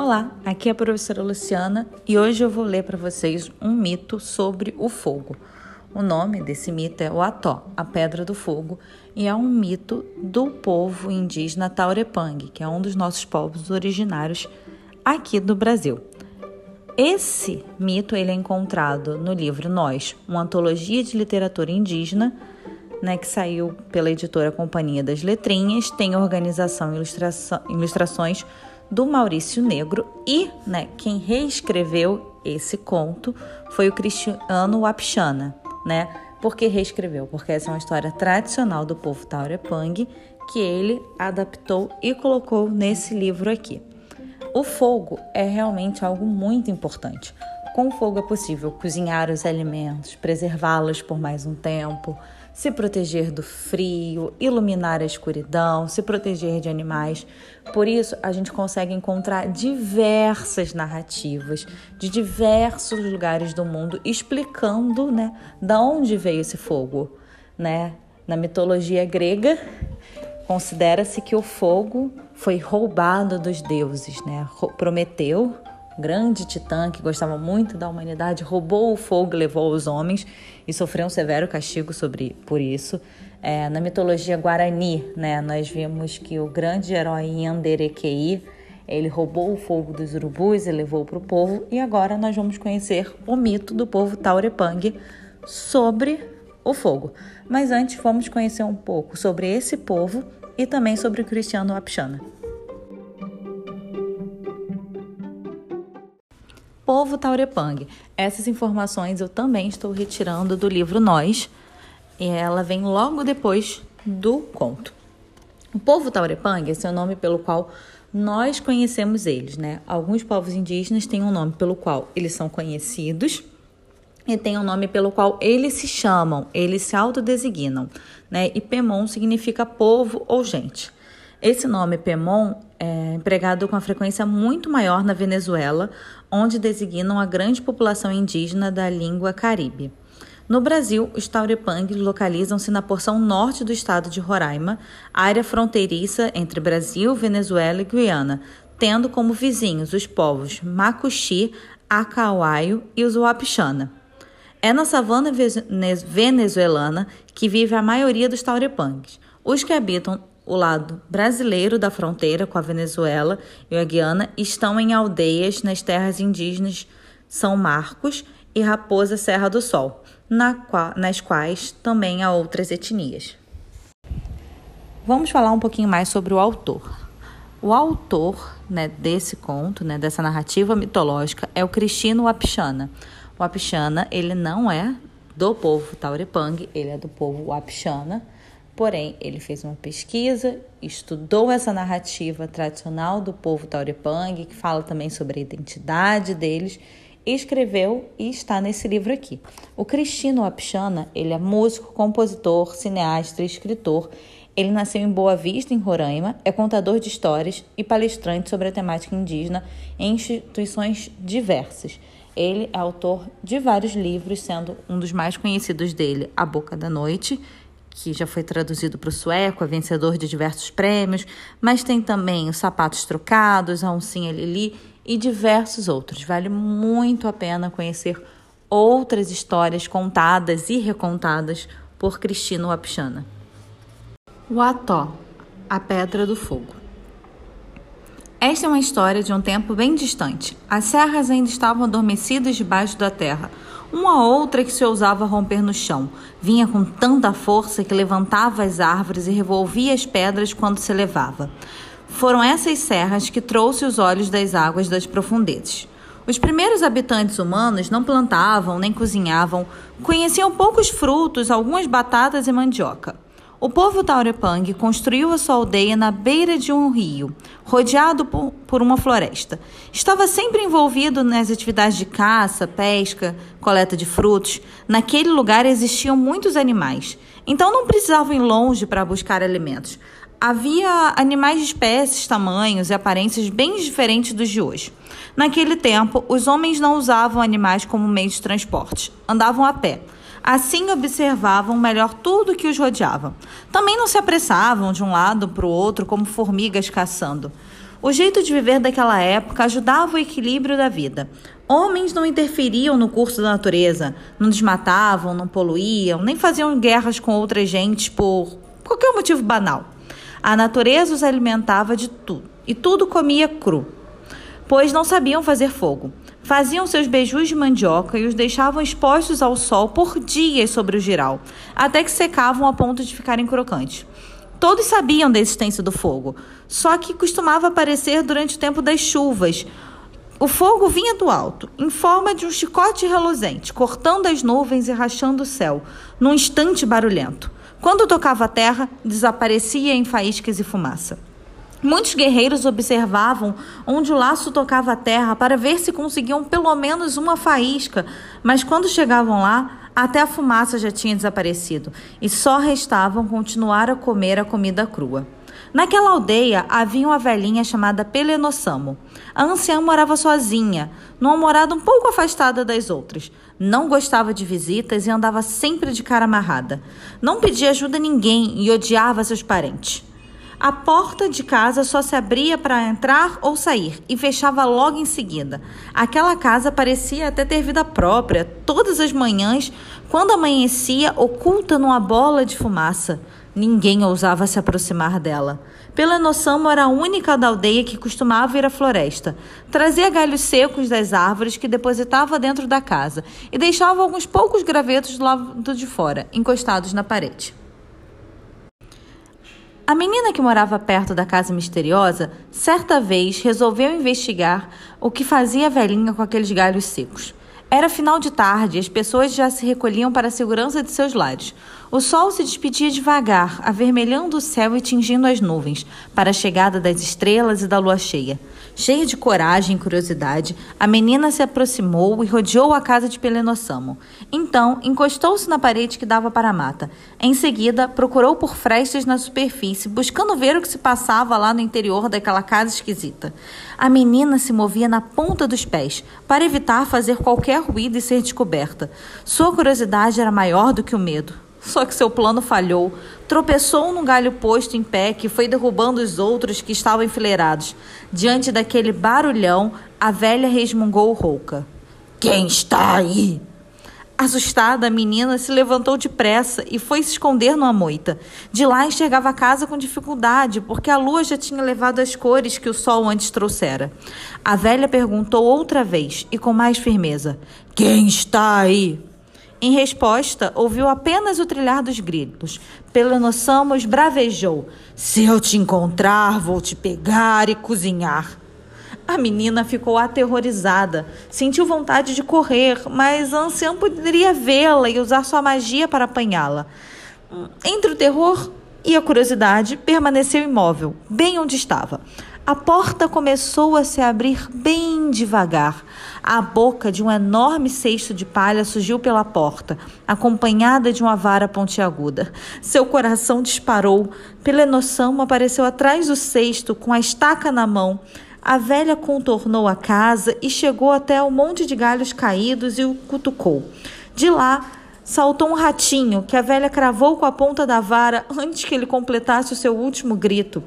Olá, aqui é a professora Luciana e hoje eu vou ler para vocês um mito sobre o fogo. O nome desse mito é o Ató, a Pedra do Fogo, e é um mito do povo indígena Taurepang, que é um dos nossos povos originários aqui do Brasil. Esse mito ele é encontrado no livro Nós, uma antologia de literatura indígena, né, que saiu pela editora Companhia das Letrinhas, tem organização e ilustrações do Maurício Negro e né, quem reescreveu esse conto foi o Cristiano Wapchana, né? Por que reescreveu? Porque essa é uma história tradicional do povo Taurepang que ele adaptou e colocou nesse livro aqui. O fogo é realmente algo muito importante. Com o fogo é possível cozinhar os alimentos, preservá-los por mais um tempo, se proteger do frio, iluminar a escuridão, se proteger de animais. Por isso, a gente consegue encontrar diversas narrativas de diversos lugares do mundo explicando, né, da onde veio esse fogo, né? Na mitologia grega, considera-se que o fogo foi roubado dos deuses, né? Prometeu grande titã que gostava muito da humanidade, roubou o fogo levou os homens e sofreu um severo castigo sobre, por isso. É, na mitologia guarani, né, nós vimos que o grande herói Yanderequei, ele roubou o fogo dos urubus e levou para o povo, e agora nós vamos conhecer o mito do povo Taurepang sobre o fogo. Mas antes vamos conhecer um pouco sobre esse povo e também sobre o Cristiano Apchana. Povo Taurepang. Essas informações eu também estou retirando do livro Nós, e ela vem logo depois do conto. O povo Taurepang é o nome pelo qual nós conhecemos eles, né? Alguns povos indígenas têm um nome pelo qual eles são conhecidos e tem um nome pelo qual eles se chamam, eles se autodesignam, né? E Pemon significa povo ou gente. Esse nome Pemon é empregado com a frequência muito maior na Venezuela, onde designam a grande população indígena da língua caribe. No Brasil, os Taurepang localizam-se na porção norte do estado de Roraima, área fronteiriça entre Brasil, Venezuela e Guiana, tendo como vizinhos os povos Macuxi, Acauaio e os Wapixana. É na savana venezuelana que vive a maioria dos Taurepangs. Os que habitam o lado brasileiro da fronteira com a Venezuela e a Guiana estão em aldeias nas terras indígenas São Marcos e Raposa Serra do Sol, na nas quais também há outras etnias. Vamos falar um pouquinho mais sobre o autor. O autor né, desse conto, né, dessa narrativa mitológica, é o Cristino Wapixana. O Wapixana, ele não é do povo Taurepang, ele é do povo Wapixana, Porém, ele fez uma pesquisa, estudou essa narrativa tradicional do povo Taurepang, que fala também sobre a identidade deles, escreveu e está nesse livro aqui. O Cristino Apchana, ele é músico, compositor, cineasta e escritor. Ele nasceu em Boa Vista, em Roraima, é contador de histórias e palestrante sobre a temática indígena em instituições diversas. Ele é autor de vários livros, sendo um dos mais conhecidos dele A Boca da Noite que já foi traduzido para o sueco, é vencedor de diversos prêmios, mas tem também os Sapatos Trocados, a Oncinha Lili e diversos outros. Vale muito a pena conhecer outras histórias contadas e recontadas por Cristina Wapchana. O Ató, a Pedra do Fogo. Esta é uma história de um tempo bem distante. As serras ainda estavam adormecidas debaixo da terra uma outra que se ousava romper no chão. Vinha com tanta força que levantava as árvores e revolvia as pedras quando se levava. Foram essas serras que trouxe os olhos das águas das profundezas. Os primeiros habitantes humanos não plantavam nem cozinhavam, conheciam poucos frutos, algumas batatas e mandioca. O povo Taurepang construiu a sua aldeia na beira de um rio, rodeado por, uma floresta. Estava sempre envolvido nas atividades de caça, pesca, coleta de frutos. Naquele lugar existiam muitos animais, então não precisavam ir longe para buscar alimentos. Havia animais de espécies, tamanhos e aparências bem diferentes dos de hoje. Naquele tempo, os homens não usavam animais como meio de transporte, andavam a pé. Assim observavam melhor tudo que os rodeava. Também não se apressavam de um lado para o outro como formigas caçando. O jeito de viver daquela época ajudava o equilíbrio da vida. Homens não interferiam no curso da natureza, não desmatavam, não poluíam, nem faziam guerras com outras gentes por qualquer motivo banal. A natureza os alimentava de tudo e tudo comia cru, pois não sabiam fazer fogo. Faziam seus beijos de mandioca e os deixavam expostos ao sol por dias sobre o giral, até que secavam a ponto de ficarem crocantes. Todos sabiam da existência do fogo, só que costumava aparecer durante o tempo das chuvas. O fogo vinha do alto, em forma de um chicote reluzente, cortando as nuvens e rachando o céu, num instante barulhento. Quando tocava a terra, desaparecia em faíscas e fumaça. Muitos guerreiros observavam onde o laço tocava a terra para ver se conseguiam pelo menos uma faísca, mas quando chegavam lá, até a fumaça já tinha desaparecido e só restavam continuar a comer a comida crua. Naquela aldeia havia uma velhinha chamada Pelenossamo. A anciã morava sozinha, numa morada um pouco afastada das outras. Não gostava de visitas e andava sempre de cara amarrada. Não pedia ajuda a ninguém e odiava seus parentes. A porta de casa só se abria para entrar ou sair e fechava logo em seguida. Aquela casa parecia até ter vida própria, todas as manhãs, quando amanhecia, oculta numa bola de fumaça. Ninguém ousava se aproximar dela. Pela noção, era a única da aldeia que costumava ir à floresta. Trazia galhos secos das árvores que depositava dentro da casa e deixava alguns poucos gravetos do lado de fora, encostados na parede. A menina que morava perto da casa misteriosa, certa vez resolveu investigar o que fazia a velhinha com aqueles galhos secos. Era final de tarde e as pessoas já se recolhiam para a segurança de seus lares. O sol se despedia devagar, avermelhando o céu e tingindo as nuvens, para a chegada das estrelas e da lua cheia. Cheia de coragem e curiosidade, a menina se aproximou e rodeou a casa de Pelenossamo. Então, encostou-se na parede que dava para a mata. Em seguida, procurou por frestas na superfície, buscando ver o que se passava lá no interior daquela casa esquisita. A menina se movia na ponta dos pés, para evitar fazer qualquer ruído e ser descoberta. Sua curiosidade era maior do que o medo. Só que seu plano falhou. Tropeçou num galho posto em pé que foi derrubando os outros que estavam enfileirados. Diante daquele barulhão, a velha resmungou rouca. Quem está aí? Assustada, a menina se levantou depressa e foi se esconder numa moita. De lá enxergava a casa com dificuldade, porque a lua já tinha levado as cores que o sol antes trouxera. A velha perguntou outra vez e com mais firmeza: Quem está aí? Em resposta, ouviu apenas o trilhar dos grilos. Pelenossamos bravejou: Se eu te encontrar, vou te pegar e cozinhar. A menina ficou aterrorizada. Sentiu vontade de correr, mas a anciã poderia vê-la e usar sua magia para apanhá-la. Entre o terror e a curiosidade, permaneceu imóvel, bem onde estava. A porta começou a se abrir bem devagar. A boca de um enorme cesto de palha surgiu pela porta, acompanhada de uma vara pontiaguda. Seu coração disparou. Pelenoção apareceu atrás do cesto, com a estaca na mão. A velha contornou a casa e chegou até o monte de galhos caídos e o cutucou. De lá, saltou um ratinho que a velha cravou com a ponta da vara antes que ele completasse o seu último grito.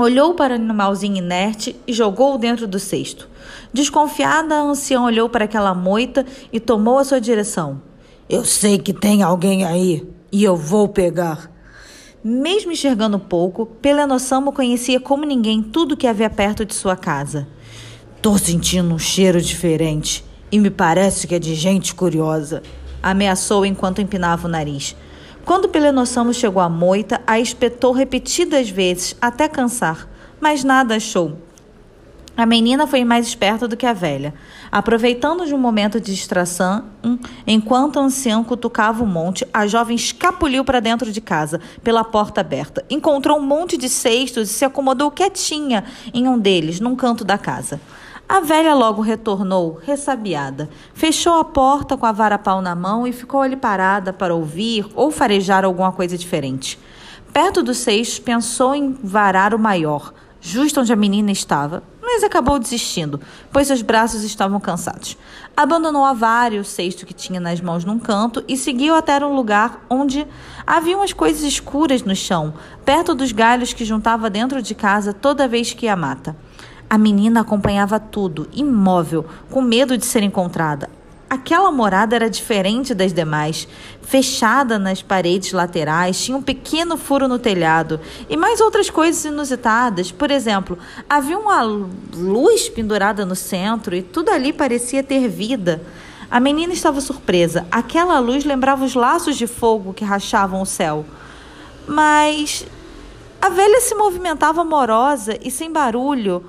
Olhou para o animalzinho inerte e jogou-o dentro do cesto. Desconfiada, a anciã olhou para aquela moita e tomou a sua direção. Eu sei que tem alguém aí e eu vou pegar. Mesmo enxergando pouco, Pelenossamo conhecia como ninguém tudo que havia perto de sua casa. Tô sentindo um cheiro diferente e me parece que é de gente curiosa, ameaçou enquanto empinava o nariz. Quando Pelenossamo chegou à moita, a espetou repetidas vezes até cansar, mas nada achou. A menina foi mais esperta do que a velha. Aproveitando de um momento de distração, enquanto o ancião cutucava o monte, a jovem escapuliu para dentro de casa, pela porta aberta. Encontrou um monte de cestos e se acomodou quietinha em um deles, num canto da casa. A velha logo retornou, ressabiada. Fechou a porta com a vara-pau na mão e ficou ali parada para ouvir ou farejar alguma coisa diferente. Perto do seixo, pensou em varar o maior, justo onde a menina estava. Mas acabou desistindo, pois seus braços estavam cansados. Abandonou a vara e o cesto que tinha nas mãos num canto e seguiu até um lugar onde havia umas coisas escuras no chão, perto dos galhos que juntava dentro de casa toda vez que ia mata. A menina acompanhava tudo, imóvel, com medo de ser encontrada. Aquela morada era diferente das demais. Fechada nas paredes laterais, tinha um pequeno furo no telhado e mais outras coisas inusitadas. Por exemplo, havia uma luz pendurada no centro e tudo ali parecia ter vida. A menina estava surpresa. Aquela luz lembrava os laços de fogo que rachavam o céu. Mas a velha se movimentava amorosa e sem barulho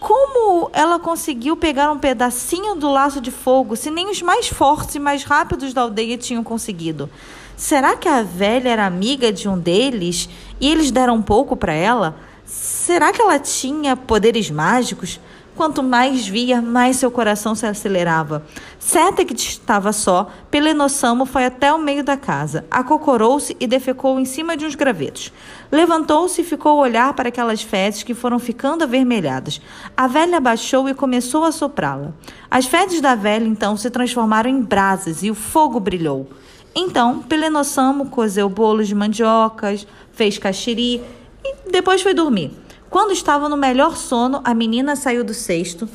como ela conseguiu pegar um pedacinho do laço de fogo se nem os mais fortes e mais rápidos da aldeia tinham conseguido? Será que a velha era amiga de um deles e eles deram um pouco para ela? Será que ela tinha poderes mágicos? Quanto mais via, mais seu coração se acelerava. Certa que estava só, Pelenossamo foi até o meio da casa, acocorou-se e defecou em cima de uns gravetos. Levantou-se e ficou a olhar para aquelas fezes que foram ficando avermelhadas. A velha abaixou e começou a soprá-la. As fezes da velha então se transformaram em brasas e o fogo brilhou. Então, Pelenossamo cozeu bolos de mandiocas, fez caxiri e depois foi dormir. Quando estava no melhor sono, a menina saiu do cesto,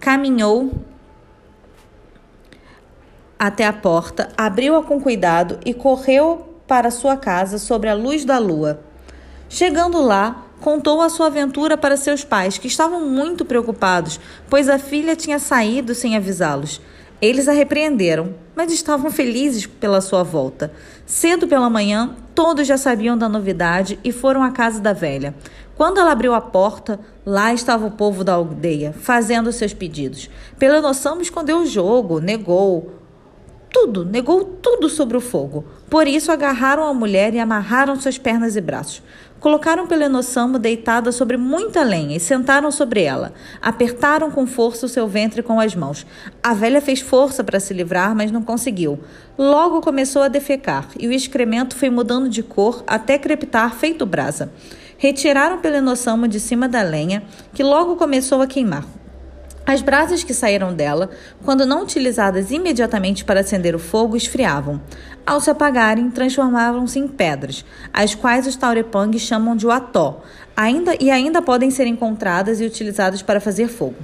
caminhou até a porta, abriu-a com cuidado e correu para sua casa sobre a luz da lua. Chegando lá, contou a sua aventura para seus pais, que estavam muito preocupados, pois a filha tinha saído sem avisá-los. Eles a repreenderam, mas estavam felizes pela sua volta. Cedo pela manhã, todos já sabiam da novidade e foram à casa da velha. Quando ela abriu a porta, lá estava o povo da aldeia, fazendo seus pedidos. Pela noção, escondeu o jogo, negou tudo, negou tudo sobre o fogo. Por isso, agarraram a mulher e amarraram suas pernas e braços. Colocaram Pelenossamo deitada sobre muita lenha e sentaram sobre ela. Apertaram com força o seu ventre com as mãos. A velha fez força para se livrar, mas não conseguiu. Logo começou a defecar e o excremento foi mudando de cor até crepitar feito brasa. Retiraram Pelenossamo de cima da lenha, que logo começou a queimar. As brasas que saíram dela, quando não utilizadas imediatamente para acender o fogo, esfriavam. Ao se apagarem, transformavam-se em pedras, as quais os Taurepang chamam de Wató, ainda, e ainda podem ser encontradas e utilizadas para fazer fogo.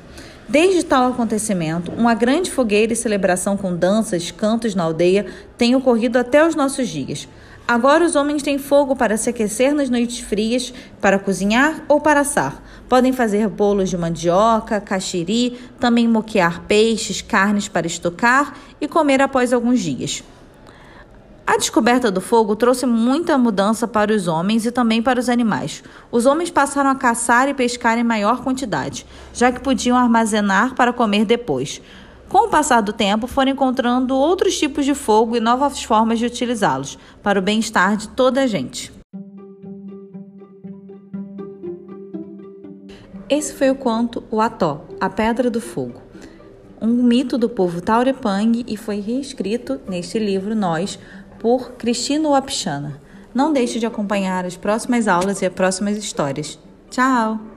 Desde tal acontecimento, uma grande fogueira e celebração com danças, cantos na aldeia tem ocorrido até os nossos dias. Agora os homens têm fogo para se aquecer nas noites frias, para cozinhar ou para assar. Podem fazer bolos de mandioca, caxiri, também moquear peixes, carnes para estocar e comer após alguns dias. A descoberta do fogo trouxe muita mudança para os homens e também para os animais. Os homens passaram a caçar e pescar em maior quantidade, já que podiam armazenar para comer depois. Com o passar do tempo, foram encontrando outros tipos de fogo e novas formas de utilizá-los para o bem-estar de toda a gente. Esse foi o conto O Ató, a Pedra do Fogo, um mito do povo Taurepang e foi reescrito neste livro Nós por Cristina Wapchana. Não deixe de acompanhar as próximas aulas e as próximas histórias. Tchau!